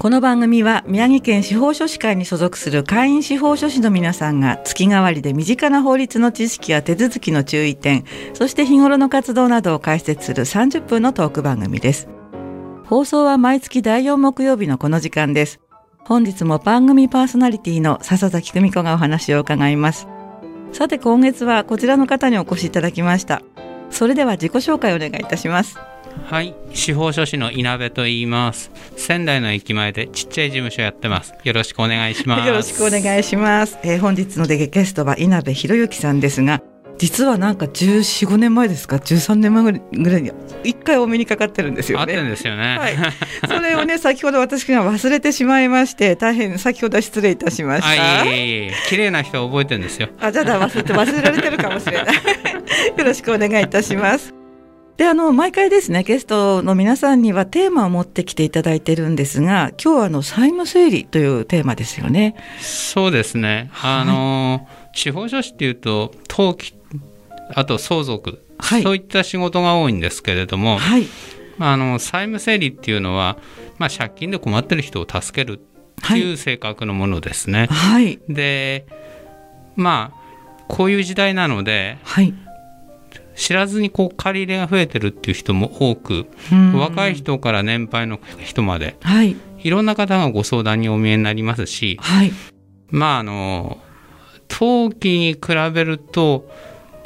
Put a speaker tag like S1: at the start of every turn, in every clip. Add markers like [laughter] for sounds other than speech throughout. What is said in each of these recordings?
S1: この番組は宮城県司法書士会に所属する会員司法書士の皆さんが月替わりで身近な法律の知識や手続きの注意点そして日頃の活動などを解説する30分のトーク番組です。放送は毎月第4木曜日のこの時間です。本日も番組パーソナリティの笹崎久美子がお話を伺います。さて今月はこちらの方にお越しいただきました。それでは自己紹介をお願いいたします
S2: はい、司法書士の稲部と言います。仙台の駅前でちっちゃい事務所やってます。よろしくお願いします。
S1: よろしくお願いします、えー本日のゲゲストは稲部博之さんですが実はなんか14、5年前ですか？13年前ぐらいに一回お目にかかってるんですよ
S2: 合ってるん
S1: ね。
S2: ですよね。
S1: はい、[laughs] それをね先ほど私が忘れてしまいまして大変先ほどは失礼いたしました。
S2: 綺麗な人は覚えてるんですよ。
S1: あ、じゃあだ忘れて忘れられてるかもしれない。[laughs] よろしくお願いいたします。で、あの、毎回ですね、ゲストの皆さんにはテーマを持ってきていただいてるんですが、今日はあの、債務整理というテーマですよね。
S2: そうですね。あの、司法書士っていうと、登記、あと相続、
S1: はい
S2: そういった仕事が多いんですけれども、
S1: はい。
S2: あの債務整理っていうのは、まあ、借金で困ってる人を助けるって
S1: はい
S2: いう性格のものですね。
S1: はい。
S2: で、まあ、こういう時代なので、
S1: はい。
S2: 知らずにこう借り入れが増えてるっていう人も多く、
S1: うん
S2: 若い人から年配の人まで
S1: はい。
S2: いろんな方がご相談にお見えになりますし
S1: はい。
S2: まああの登記に比べると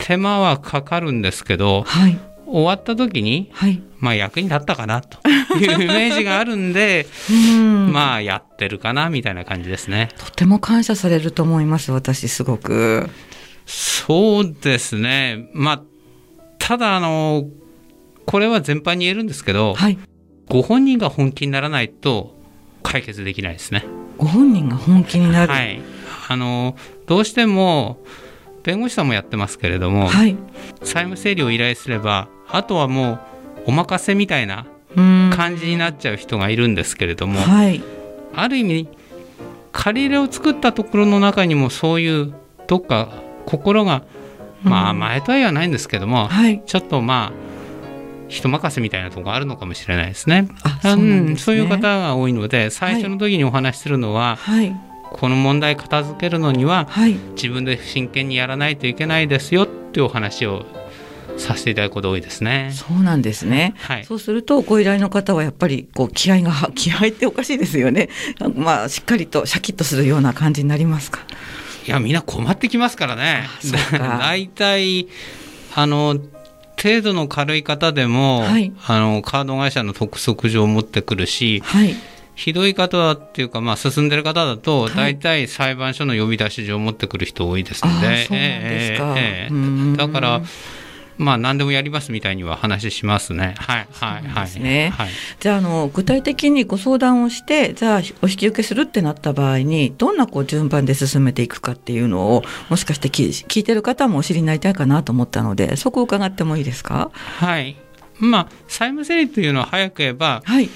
S2: 手間はかかるんですけど
S1: はい。
S2: 終わった時に
S1: はい。
S2: まあ役に立ったかなと [laughs] いうイメージがあるんで
S1: うん。
S2: まあやってるかなみたいな感じですね。
S1: とても感謝されると思います、私、すごく。
S2: そうですねまあただあのこれは全般に言えるんですけど、
S1: はい。
S2: ご本人が本気にならないと解決できないですね。
S1: ご本人が本気になる。
S2: は。い。あの、どうしても、弁護士さんもやってますけれども、
S1: はい。
S2: 債務整理を依頼すれば、あとはもう、お任せみたいな
S1: うん。
S2: 感じになっちゃう人がいるんですけれども、
S1: はい。
S2: ある意味、借り入れを作ったところの中にも、そういう、どっか、心が、まあ、
S1: うん
S2: 甘えとは言わないんですけども、
S1: はい。
S2: ちょっとまあ、人任せみたいなとこあるのかもしれないですね。
S1: あ、そうね。
S2: そういう方が多いので最初の時にお話しするのは、
S1: はい。
S2: この問題片付けるのには
S1: はい。
S2: 自分で真剣にやらないといけないですよっていうお話をさせていただくことが多いですね。
S1: そうなんですね。
S2: はい、
S1: そうするとご依頼の方はやっぱりこう気合が [laughs] 気合っておかしいですよね。まあしっかりとシャキッとするような感じになりますか。
S2: いやみんな困ってきますからね。[laughs] 大体あの程度の軽い方でも、
S1: はい
S2: あのカード会社の督促状を持ってくるし
S1: はい。
S2: ひどい方っていうか、まあ、進んでる方だと、
S1: はい
S2: 大体裁判所の呼び出し状を持ってくる人多いです
S1: あ
S2: ので、
S1: あそうなんですか。
S2: だから、まあ、何でもやりますみたいには話しますね。はい、はい、はい。
S1: ですね
S2: はい。
S1: じゃああの具体的にご相談をしてじゃあお引き受けするってなった場合にどんなこう順番で進めていくかっていうのをもしかして聞聞いてる方もお知りになりたいかなと思ったのでそこを伺ってもいいですか？
S2: はい。まあ、債務整理というのは早く言えば、
S1: はい。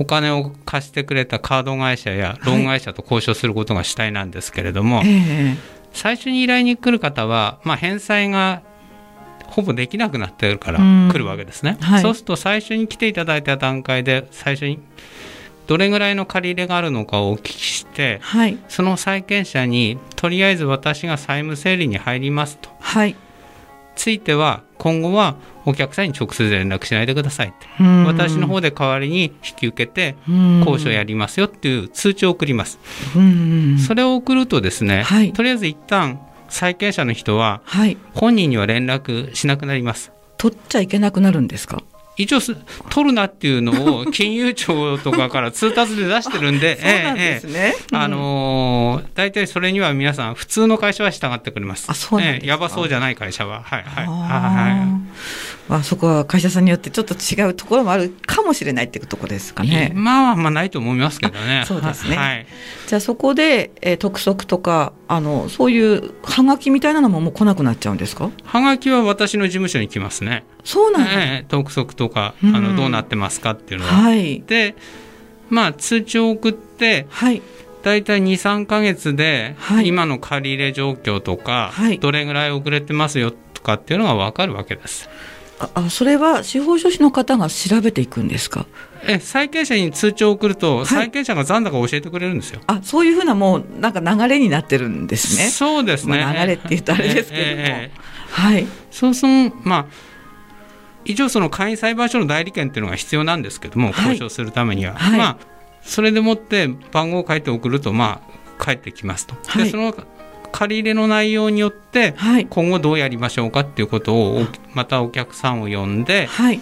S2: お金を貸してくれたカード会社やローン会社と交渉することが主体なんですけれども、
S1: ええ。
S2: 最初に依頼に来る方は、まあ、返済がほぼできなくなってるから
S1: うん。
S2: 来るわけですね。
S1: はい。
S2: そうすると最初に来ていただいた段階で最初にどれぐらいの借り入れがあるのかをお聞きして
S1: はい。
S2: その債権者にとりあえず私が債務整理に入りますと。
S1: はい。
S2: ついては今後はお客さんに直接連絡しないでください私の方で代わりに引き受けて
S1: うん
S2: 交渉やりますよっていう通知を送ります。
S1: うん
S2: それを送るとですね、
S1: はい
S2: とりあえず一旦債権者の人は
S1: はい。
S2: 本人には連絡しなくなります。
S1: 取っちゃいけなくなるんですか？
S2: 一応す取るなっていうのを金融庁とかから通達で出してるんで。[laughs] あのー大体それには皆さん普通の会社は従ってくれます。
S1: あそうなんですか。
S2: ええやばそうじゃない会社は、はいはい
S1: あ
S2: は
S1: まあ、そこは会社さんによってちょっと違うところもあるかもしれないっていうところですかね。
S2: まあまあないと思いますけどね。
S1: そうですね。
S2: はい、
S1: じゃあそこで、えー、督促とかあのそういうはがきみたいなのももう来なくなっちゃうんですか？
S2: はがきは私の事務所に来ますね。
S1: そうなん
S2: だ、えー、督促とか、あのどうなってますかっていうのは。
S1: はい、
S2: でまあ通知を送って、はい大体23か月で、今の借り入れ状況とか、はい、どれぐらい遅れてますよとかっていうのが分かるわけです。
S1: あそれは司法書士の方が調べていくんですか？
S2: え債権者に通知を送ると、債権者が残高を教えてくれるんですよ。
S1: あそういうふうなもうなんか流れになってるんですね。
S2: そうですね、
S1: まあ、流れって言うとあれですけども、えーえー、はい、
S2: そうそのまあ一応その簡易裁判所の代理権っていうのが必要なんですけども、交渉するためには、はい、まあそれでもって番号を書いて送るとまあ返ってきますと。でその借り入れの内容によって、今後どうやりましょうかっていうことをまたお客さんを呼んで、はい、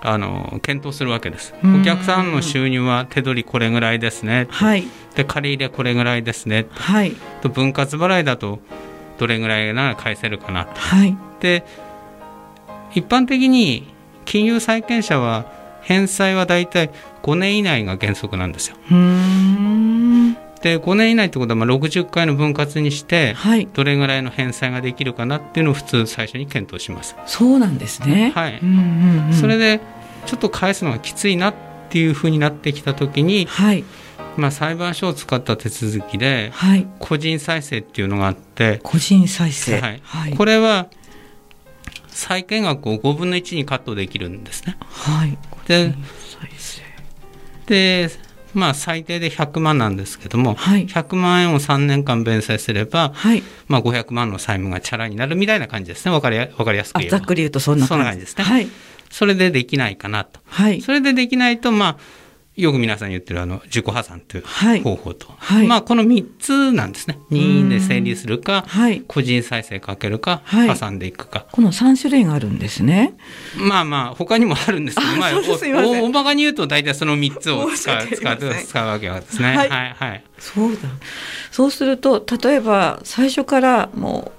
S2: あの検討するわけです。お客さんの収入は手取りこれぐらいですね、はい、で借り入れこれぐらいですね、はい、と分割払いだとどれぐらいなら返せるかなはい、で一般的に金融債権者は返済はだいたい5年以内が原則なんですよ。で5年以内ってことはまあ60回の分割にして、どれぐらいの返済ができるかなっていうのを普通最初に検討します。
S1: そうなんですね、
S2: はい、それでちょっと返すのがきついなっていうふうになってきた時に、はい、まあ、裁判所を使った手続きで、はい、個人再生っていうのがあって
S1: 個人再生、
S2: はい。はい、これは債権額を5分の1にカットできるんですね。
S1: はい、
S2: ででまあ、最低で100万なんですけども、はい、100万円を3年間弁済すれば、はい、まあ、500万の債務がチャラになるみたいな感じですね。分かり分かりやすく言
S1: えば。ざっくり言うとそんな
S2: 感じですね、はい、それでできないかなと、はい、それでできないとまあよく皆さん言ってるあの自己破産という方法と、はい、まあこの3つなんですね。任意で成立するか、はい、個人再生かけるか、はい、破産でいくか。
S1: この3種類があるんですね。
S2: まあまあ他にもあるんですけど [laughs] まあ大まかに言うと大体その3つを使う使う使うわけですね。はい、はい、
S1: そうだ。そうすると例えば最初からも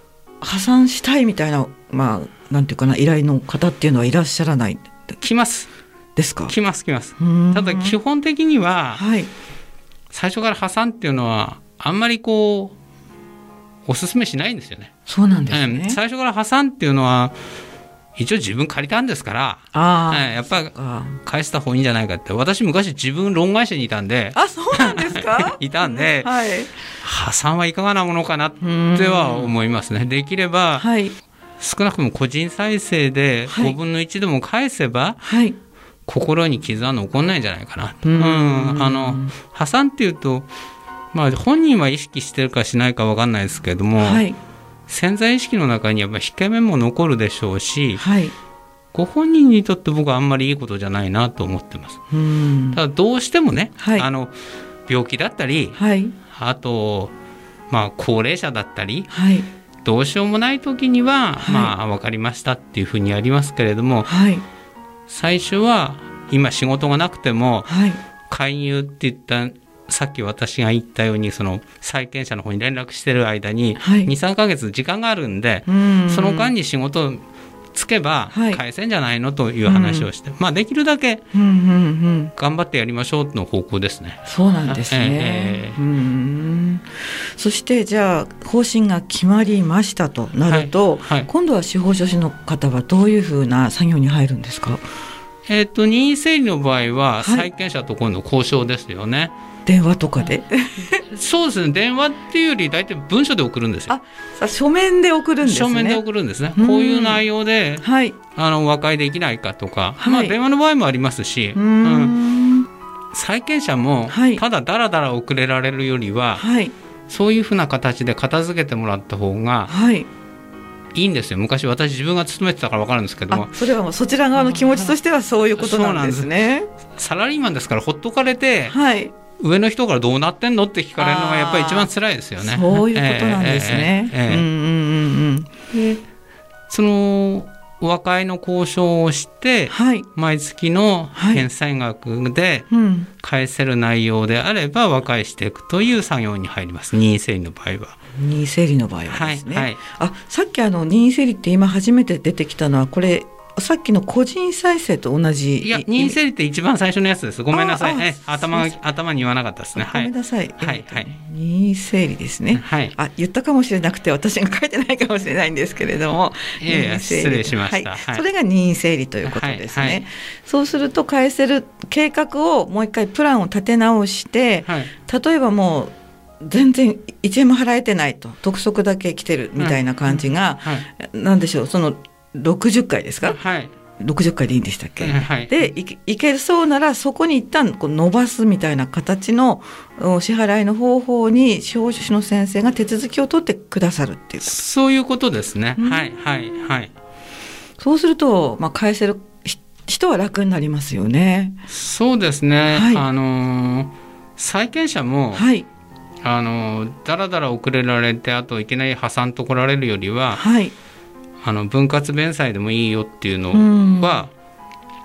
S1: う破産したいみたいなまあなんていうかな依頼の方っていうのはいらっしゃらない。
S2: 来ます
S1: ですか？
S2: 来ます来ます。ただ基本的には、はい、最初から破産っていうのはあんまりこうおすすめしないんですよね。
S1: そうなんですね、
S2: 最初から破産っていうのは一応自分借りたんですから、あやっぱ返した方がいいんじゃないかって、私昔自分ローン会社にいたんで、
S1: あ、そうなんですか？[laughs]
S2: いたんで、はい、破産はいかがなものかなっては思いますね。できれば、はい、少なくとも個人再生で5分の1でも返せば、はい、心に傷は残んないんじゃないかな。うん、あの破産っていうと、まあ、本人は意識してるかしないか分かんないですけれども、はい、潜在意識の中にやっぱ引け目も残るでしょうし、はい、ご本人にとって僕はあんまりいいことじゃないなと思ってます。ただどうしてもね、はい、あの病気だったり、あと、まあ、高齢者だったり、どうしようもない時には、まあ分かりましたっていうふうにやりますけれども、最初は今仕事がなくても、はい、勧誘って言ったさっき私が言ったようにその債権者の方に連絡してる間に23か月時間があるんで、はい、その間に仕事つけば返せんじゃないのという話をして、はい、まあできるだけ頑張ってやりましょうの方向ですね。
S1: そうなんですね、えー、うん。そしてじゃあ方針が決まりましたとなると、はいはい、今度は司法書士の方はどういうふうな作業に入るんですか？
S2: えっ、ー、と任意整理の場合は債権者と今度交渉ですよね。
S1: 電話とかで？[laughs]
S2: そうですね。電話っていうより大体文書で送るんですよ。
S1: あ書面で送るんですね。
S2: 書面で送るんですね。こういう内容で、はい、あの和解できないかとか、はい、まあ電話の場合もありますしうん、債権者もただだらだら遅れられるよりは、はい、そういうふうな形で片付けてもらった方が、はい。いいんですよ。昔私自分が勤めてたから分かるんですけども。
S1: それはもうそちら側の気持ちとしてはそういうことなんですね。
S2: サラリーマンですからほっとかれて、はい、上の人からどうなってんのって聞かれるのがやっぱり一番辛いですよね。
S1: そういうことなんですね。
S2: その和解の交渉をして、はい、毎月の返済額で返せる内容であれば和解していくという作業に入ります任意整理の場合は。
S1: 任意整理の場合はですね。はいはい、あさっきあの任意整理って今初めて出てきたのはこれさっきの個人再生と同じ
S2: いや任意整理って一番最初のやつです。ごめんなさい。え頭頭に言わなかったですね。
S1: ごめんなさい、
S2: はい、はい、
S1: 任意整理ですね。はい。あ言ったかもしれなくて私が書いてないかもしれないんですけれども
S2: いやいや失礼しました、
S1: はい、それが任意整理ということですね、はい、そうすると返せる計画をもう一回プランを立て直して、例えばもう全然1円も払えてないと督促だけ来てるみたいな感じが、はい、なんでしょう。その60回ですか、はい、60回でいいんでしたっけ、はい、でいけそうならそこに一旦こう伸ばすみたいな形の支払いの方法に司法書士の先生が手続きを取ってくださるっていう
S2: そういうことですね、うん、はいはいはい。
S1: そうすると、まあ、返せる人は楽になりますよね。
S2: そうですね、はい、あの債権者も、はい。あのだらだら遅れられてあといきなり破産と来られるよりは、はい、あの分割弁済でもいいよっていうのは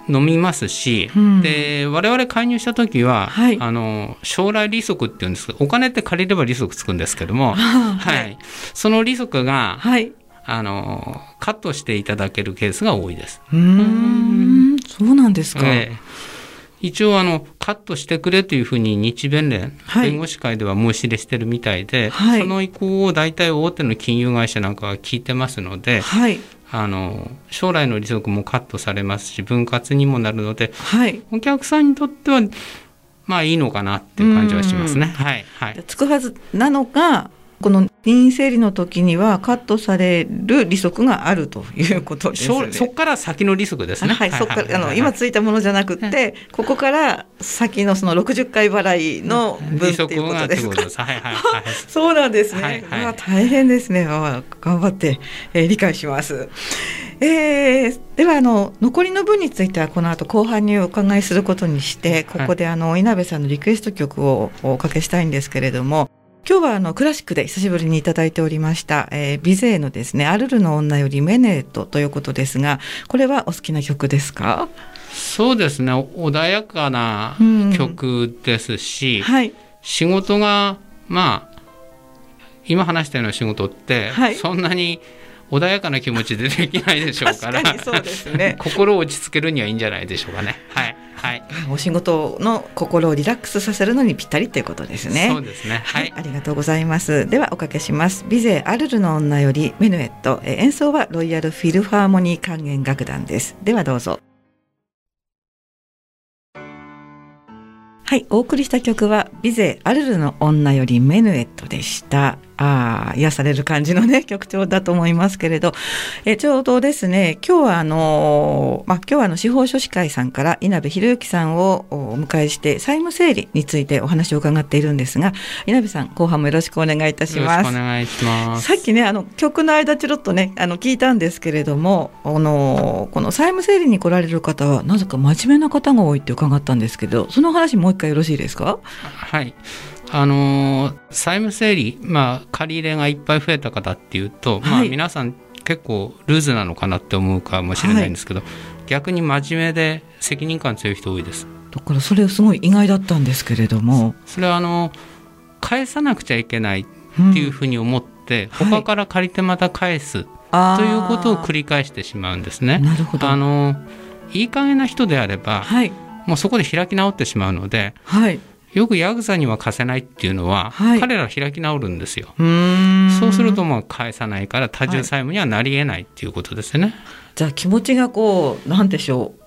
S2: 飲みますし、うん、で我々介入した時は、はい、あの将来利息っていうんですお金って借りれば利息つくんですけども、[laughs] はい、その利息が、はい、あのカットしていただけるケースが多いです。
S1: うん。そうなんですか、えー
S2: 一応あのカットしてくれというふうに日弁連、はい、弁護士会では申し入れしてるみたいで、はい、その意向を大体大手の金融会社なんかは聞いてますので、はい、あの将来の利息もカットされますし分割にもなるので、お客さんにとってはまあいいのかなっていう感じはしますね。はい、
S1: はい、つくはずなのかこの任意整理の時にはカットされる利息があるということですね。
S2: そこから先の利息ですね。
S1: はい、そこからあの今ついたものじゃなくて、ここから先のその60回払いの分っていうことですか？はいはいはい。そうなんですね。はいはい、大変ですね。頑張って、えー、理解します。えー、ではあの残りの分についてはこの後後半にお伺いすることにしてここであの稲部さんのリクエスト曲をおかけしたいんですけれども今日はあのクラシックで久しぶりにいただいておりました、えー、ビゼーのですね、アルルの女よりメネートということですが、これはお好きな曲ですか？
S2: そうですね、穏やかな曲ですし、うんはい、仕事が、まあ、今話したような仕事って、はい、そんなに穏やかな気持ちでできないでしょうから
S1: そうですね。[laughs]
S2: 心を落ち着けるにはいいんじゃないでしょうかね。はいはい、
S1: お仕事の心をリラックスさせるのにぴったりということですね。
S2: そうですね。はい、
S1: ありがとうございます。ではおかけします。ビゼアルルの女よりメヌエット、え演奏はロイヤルフィルハーモニー管弦楽団です。ではどうぞ。はい、お送りした曲はビゼアルルの女よりメヌエットでした。あ癒される感じのね [laughs] 曲調だと思いますけれど。えちょうどですね今日はあの、まあ、今日はあの司法書士会さんから稲部博之さんをお迎えして債務整理についてお話を伺っているんですが稲部さん後半もよろしくお願いいたします。
S2: お願いします。
S1: さっきねあの曲の間ちょろっとねあの聞いたんですけれどもあのこの債務整理に来られる方はなぜか真面目な方が多いって伺ったんですけどその話もう一回よろしいですか？
S2: はいあの債務整理、まあ、借り入れがいっぱい増えた方っていうと、はい、まあ、皆さん結構ルーズなのかなって思うかもしれないんですけど、はい、逆に真面目で責任感強い人多いです。
S1: だからそれすごい意外だったんですけれども。
S2: それはあの返さなくちゃいけないっていうふうに思って、うん、他から借りてまた返す、はい、ということを繰り返してしまうんですね。
S1: なるほど。
S2: あのいい加減な人であれば、はい、もうそこで開き直ってしまうので、はい、よくヤクザには貸せないっていうのは、はい、彼ら開き直るんですよ。そうするともう返さないから多重債務にはなりえないっていうことですね。はい、
S1: じゃあ気持ちがこうなんでしょう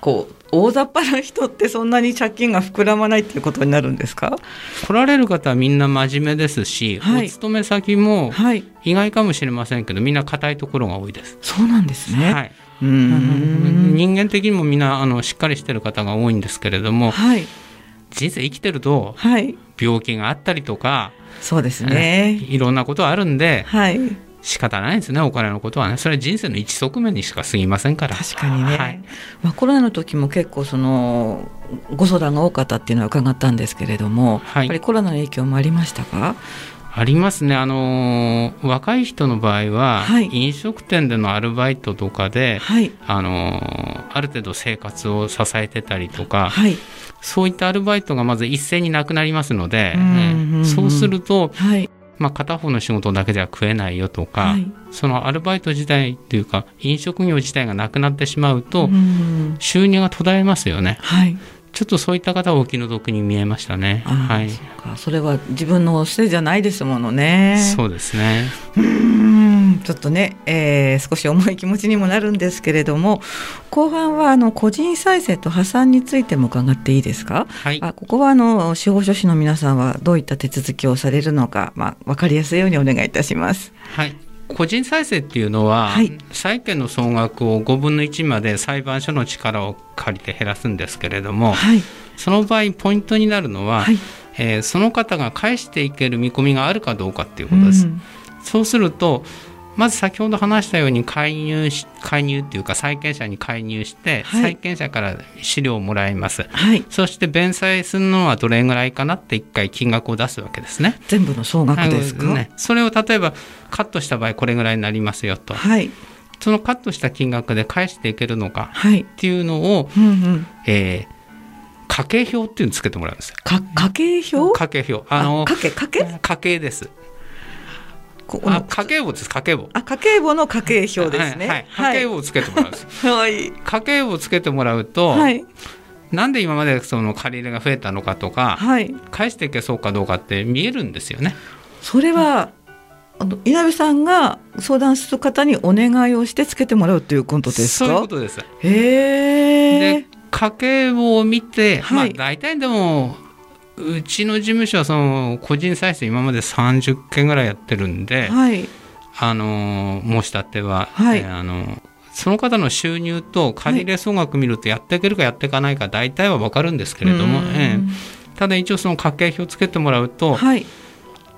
S1: こう大雑把な人ってそんなに借金が膨らまないっていうことになるんですか？
S2: 来られる方はみんな真面目ですし、はい、お勤め先も意外かもしれませんけど、みんな硬いところが多いです。
S1: そうなんですね、はい、
S2: うん。人間的にもみんなあのしっかりしてる方が多いんですけれども、はい、人生生きてると、はい、病気があったりとか
S1: そうですね。[laughs]
S2: いろんなことあるんで、はい、仕方ないですねお金のことはね。それは人生の一側面にしか過ぎませんから。
S1: 確かにね、はい、まあ、コロナの時も結構そのご相談が多かったっていうのは伺ったんですけれども、はい、やっぱりコロナの影響もありましたか？
S2: ありますね。あの若い人の場合は、はい、飲食店でのアルバイトとかで、はい、あのある程度生活を支えてたりとか、はい、そういったアルバイトがまず一斉になくなりますので、そうすると、まあ、片方の仕事だけでは食えないよとか、はい、そのアルバイト自体っていうか飲食業自体がなくなってしまうと、収入が途絶えますよね。はいちょっとそういった方はお気の毒に見えましたね。
S1: はい。そそれは自分のせいじゃないですものね。
S2: そうですね。
S1: うんちょっとね、えー、少し重い気持ちにもなるんですけれども、後半はあの個人再生と破産についても伺っていいですか？はい。あここはあの司法書士の皆さんはどういった手続きをされるのか、まあわかりやすいようにお願いいたします。
S2: はい。個人再生っていうのは、はい、債権の総額を5分の1まで裁判所の力を借りて減らすんですけれども、はい、その場合ポイントになるのは、はい、えー、その方が返していける見込みがあるかどうかっていうことです。うん、そうするとまず先ほど話したように介入し介入っていうか債権者に介入して、はい、債権者から資料をもらいます、はい、そして弁済するのはどれぐらいかなって一回金額を出すわけですね。
S1: 全部の総額ですか、ね、
S2: それを例えばカットした場合これぐらいになりますよと、はい、そのカットした金額で返していけるのかっていうのを、はいうんうん、えー家計表っていうのをつけてもらうんです
S1: か家計表？
S2: 家計表。あの
S1: 家計家計？
S2: 家計ですここの家計簿です家計簿
S1: あ家計簿の家計表ですね、
S2: はい、はい、家計簿をつけてもらうんです、[laughs] はい、家計簿をつけてもらうと、はい、なんで今までその借り入れが増えたのかとか、はい、返していけそうかどうかって見えるんですよね。
S1: それは、あの稲部さんが相談する方にお願いをしてつけてもらうということですか？
S2: そういうことです。
S1: へ
S2: え家計簿を見て、はい、まあ大体でもうちの事務所はその個人再生今まで30件ぐらいやってるんで、はい、あの申し立ては、はい、えー、あのその方の収入と借入総額見るとやっていけるかやっていかないか大体は分かるんですけれども、えー、ただ一応その家計表をつけてもらうと、はい、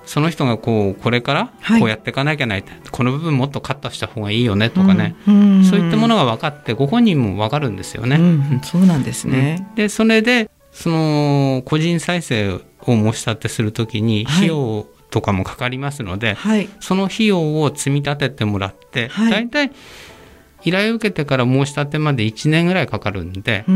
S2: その人がこうこれからこうやっていかなきゃない、はい、この部分もっとカットした方がいいよねとかね、うん、そういったものが分かってご本人も分かるんですよね。う
S1: ん、そうなんですね、
S2: でそれでその個人再生を申し立てするときに費用とかもかかりますので、はい、その費用を積み立ててもらって、はい、大体依頼を受けてから申し立てまで1年ぐらいかかるんでそ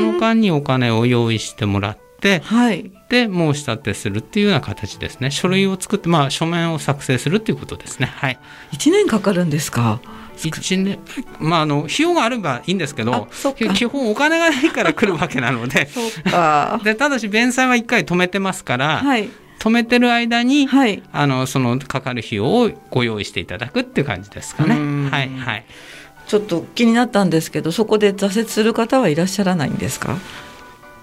S2: の間にお金を用意してもらって、はい、で申し立てするっていうような形ですね。書類を作ってまあ書面を作成するっていうことですね。はい。
S1: 1年かかるんですか？
S2: 1年まああの費用があればいいんですけど基本お金がないから来るわけなので。[laughs] でただし弁済は1回止めてますから、はい、止めてる間に、はい、あのそのかかる費用をご用意していただくっていう感じですかね。はいはい、
S1: ちょっと気になったんですけどそこで挫折する方はいらっしゃらないんですか？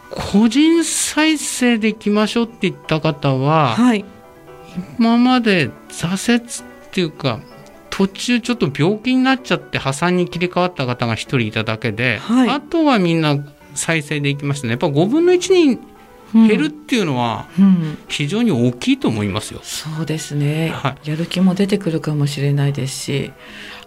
S2: 個人再生でいきましょうって言った方は、はい、今まで挫折っていうか途中ちょっと病気になっちゃって破産に切り替わった方が1人いただけで、はい、あとはみんな再生でいきましたね。やっぱ5分の1に減るっていうのは非常に大きいと思いますよ。
S1: うんうん、そうですね、はい、やる気も出てくるかもしれないですし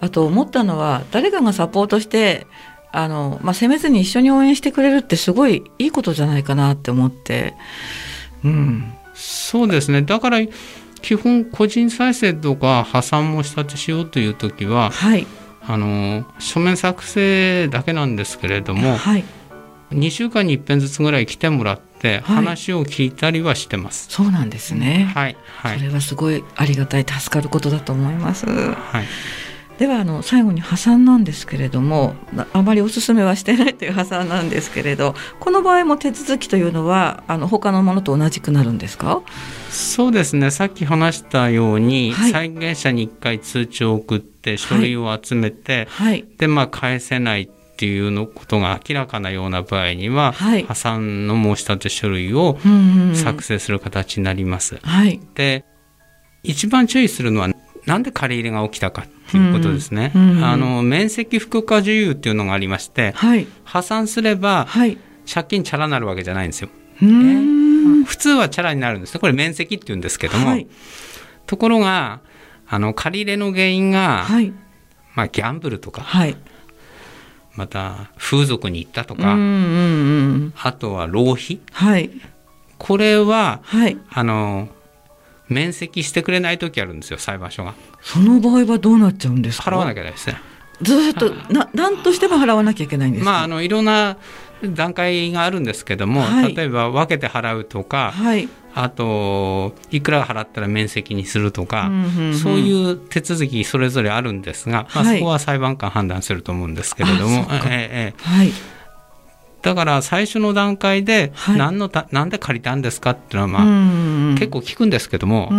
S1: あと思ったのは誰かがサポートしてあの、まあ、責めずに一緒に応援してくれるってすごいいいことじゃないかなって思って、
S2: うん、そうですね。だから基本個人再生とか破産申し立てしようという時は、はい、あの書面作成だけなんですけれども、はい、2週間に一遍ずつぐらい来てもらって話を聞いたりはしてます。
S1: そうなんですね。はい、はい、それはすごいありがたい助かることだと思います。はい。ではあの最後に破産なんですけれどもあまりお勧めはしてないという破産なんですけれどこの場合も手続きというのはあの他のものと同じくなるんですか？
S2: そうですね。さっき話したように、はい、債権者に1回通知を送って書類を集めて、はい、でまあ返せないっていうのことが明らかなような場合には、はい、破産の申し立て書類を作成する形になります。で一番注意するのはなんで借り入れが起きたかっていうことですね。うんうん、あの面積付加自由っていうのがありまして、はい、破産すれば、借金チャラになるわけじゃないんですよ。えー、普通はチャラになるんですね。これ面積って言うんですけども、はい、ところがあの借り入れの原因が、まあギャンブルとか、また風俗に行ったとか、うんうんうん、あとは浪費、これは、あの免責してくれない時あるんですよ裁判所が。
S1: その場合はどうなっちゃうんですか？
S2: 払わなきゃないですね。
S1: ずっとな何としても払わなきゃいけないんです
S2: まああのいろんな段階があるんですけども、はい、例えば分けて払うとか、はい、あといくら払ったら面積にするとか、うんうんうん、そういう手続きそれぞれあるんですが、まあ、そこは裁判官判断すると思うんですけれども。えー、はい。だから最初の段階で何のた、なんで借りたんですかっていうのは、まあ、結構聞くんですけども、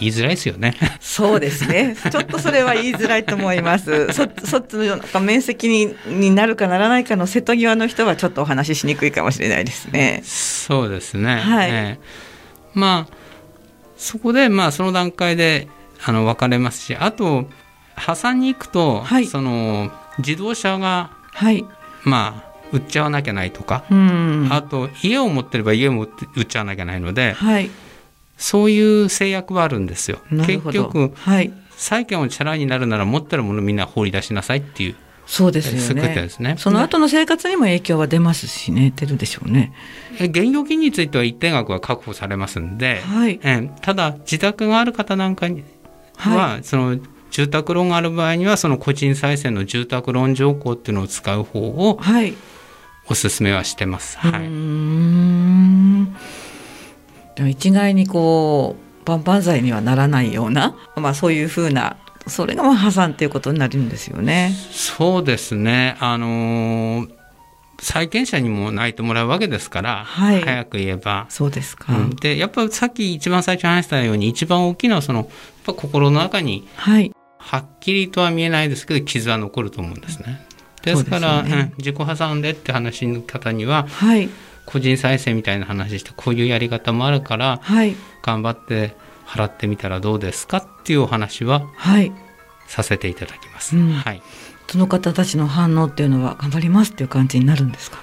S2: 言いづらいですよね。
S1: そうですね。ちょっとそれは言いづらいと思います。そそっちのなんか面積にになるかならないかの瀬戸際の人はちょっとお話ししにくいかもしれないですね。
S2: そうですね。はい。えー、まあそこでまあその段階であの分かれますし、あと破産に行くと、はい、その自動車が、はい、まあ売っちゃわなきゃないとか、うん、あと家を持ってれば家も売っちゃわなきゃないので、はい、そういう制約はあるんですよ。結局、はい、債権をチャラになるなら持ってるものみんな放り出しなさいっていう。
S1: そうですよね。ですねその後の生活にも影響は出ますしね、出るでしょうね。
S2: 現預金については一定額は確保されますんで、はい、えただ自宅がある方なんかには、はい、その住宅ローンがある場合にはその個人再生の住宅ローン条項っていうのを使う方をおすすめはしてます。はい、うん
S1: 一概にこう万々歳にはならないような、[laughs] まあ、そういうふうなそれがまあ破産ということになるんですよね。
S2: そうですねあのー債権者にも泣いてもらうわけですから、はい、早く言えば。
S1: そうですか。うん、
S2: でやっぱさっき一番最初に話したように一番大きなそのやっぱ心の中に、はい、はっきりとは見えないですけど傷は残ると思うんですね。ですから、ねうん、自己破産でって話の方には、はい、個人再生みたいな話してこういうやり方もあるから、はい、頑張って払ってみたらどうですかっていうお話は、はい、させていただきます。うん、はい、
S1: その方たちの反応っていうのは頑張りますっていう感じになるんですか？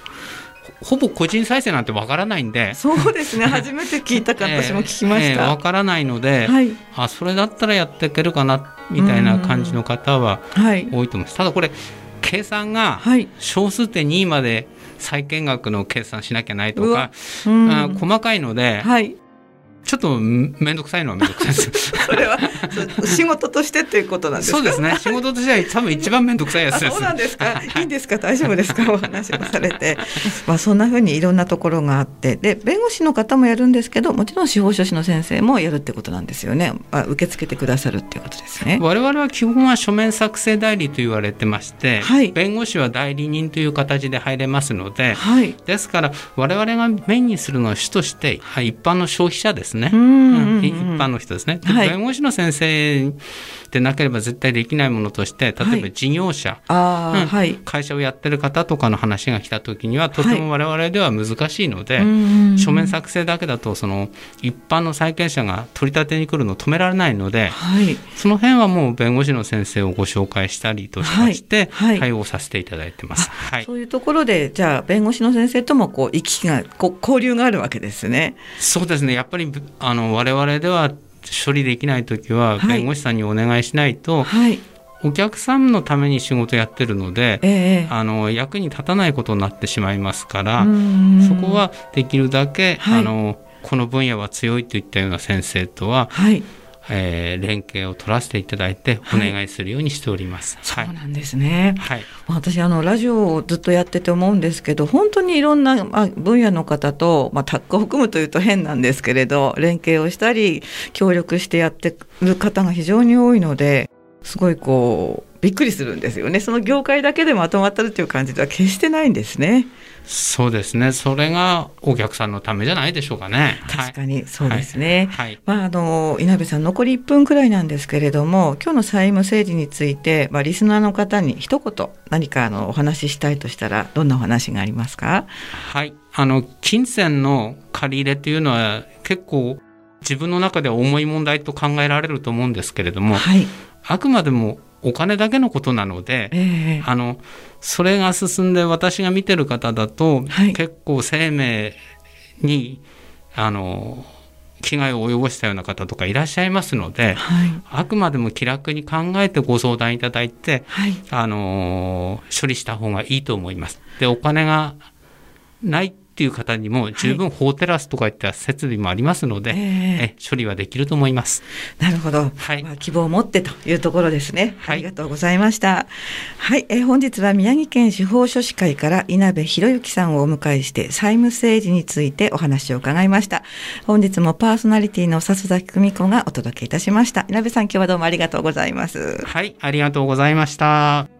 S2: ほぼ個人再生なんてわからないんで。
S1: そうですね。[laughs] 初めて聞いたか私も聞きました。
S2: わ、えー、えー、からないので、はい、あそれだったらやっていけるかなみたいな感じの方は多いと思います。ただこれ計算が小数点2まで債権額の計算しなきゃないとか、うん、細かいので、はい、ちょっと面倒くさいのは面倒くさいです。[laughs]
S1: それは [laughs] 仕事としてっていうことなんです
S2: そうですね。仕事としては多分一番面倒くさいやつです。
S1: そうなんですか？いいんですか？大丈夫ですか？お話をされて、まあそんな風にいろんなところがあって、で弁護士の方もやるんですけど、もちろん司法書士の先生もやるってことなんですよね。あ受け付けてくださるっていうことですね。
S2: 我々は基本は書面作成代理と言われてまして、はい、弁護士は代理人という形で入れますので、はい、ですから我々がメインにするのは主として一般の消費者ですね。一般の人ですね。はい、弁護士の先生でなければ絶対できないものとして例えば事業者、はいうんはい、会社をやってる方とかの話が来た時にはとても我々では難しいので、書面作成だけだとその一般の債権者が取り立てに来るのを止められないので、その辺はもう弁護士の先生をご紹介したりとしまして、対応させていただいてます。
S1: そういうところでじゃあ弁護士の先生ともこう行き来がこう交流があるわけですね。
S2: そうですね。やっぱりあの我々では処理できない時は弁護士さんにお願いしないと、はい、お客さんのために仕事やってるので、えー、あの役に立たないことになってしまいますからそこはできるだけ、はい、あのこの分野は強いといったような先生とは、はい、えー、連携を取らせていただいてお願いするようにしております。
S1: はい、そうなんですね。はい、私あのラジオをずっとやってて思うんですけど、本当にいろんな、まあ、分野の方と、まあ、タッグを含むというと変なんですけれど、連携をしたり協力してやってる方が非常に多いので、すごいこうびっくりするんですよね。その業界だけでまとまったるという感じでは決してないんですね。
S2: そうですね。それがお客さんのためじゃないでしょうかね。
S1: 確かにそうですね。はい。まああの稲部さん残り1分くらいなんですけれども、今日の債務整理についてまあリスナーの方に一言何かあのお話ししたいとしたらどんなお話がありますか？
S2: はい。あの金銭の借り入れというのは結構自分の中では重い問題と考えられると思うんですけれども、はい、あくまでもお金だけのことなので、えー、あのそれが進んで私が見てる方だと、はい、結構生命にあの危害を及ぼしたような方とかいらっしゃいますので、はい、あくまでも気楽に考えてご相談いただいて、はい、あの処理した方がいいと思います。でお金がないっていう方にも十分法テラスとかいった設備もありますので、はい、え処理はできると思います。
S1: なるほど。はい。まあ、希望を持ってというところですね。ありがとうございました。はい、えー、本日は宮城県司法書士会から稲部博之さんをお迎えして債務政治についてお話を伺いました。本日もパーソナリティの笹崎久美子がお届けいたしました。稲部さん、今日はどうもありがとうございます。
S2: はい、ありがとうございました。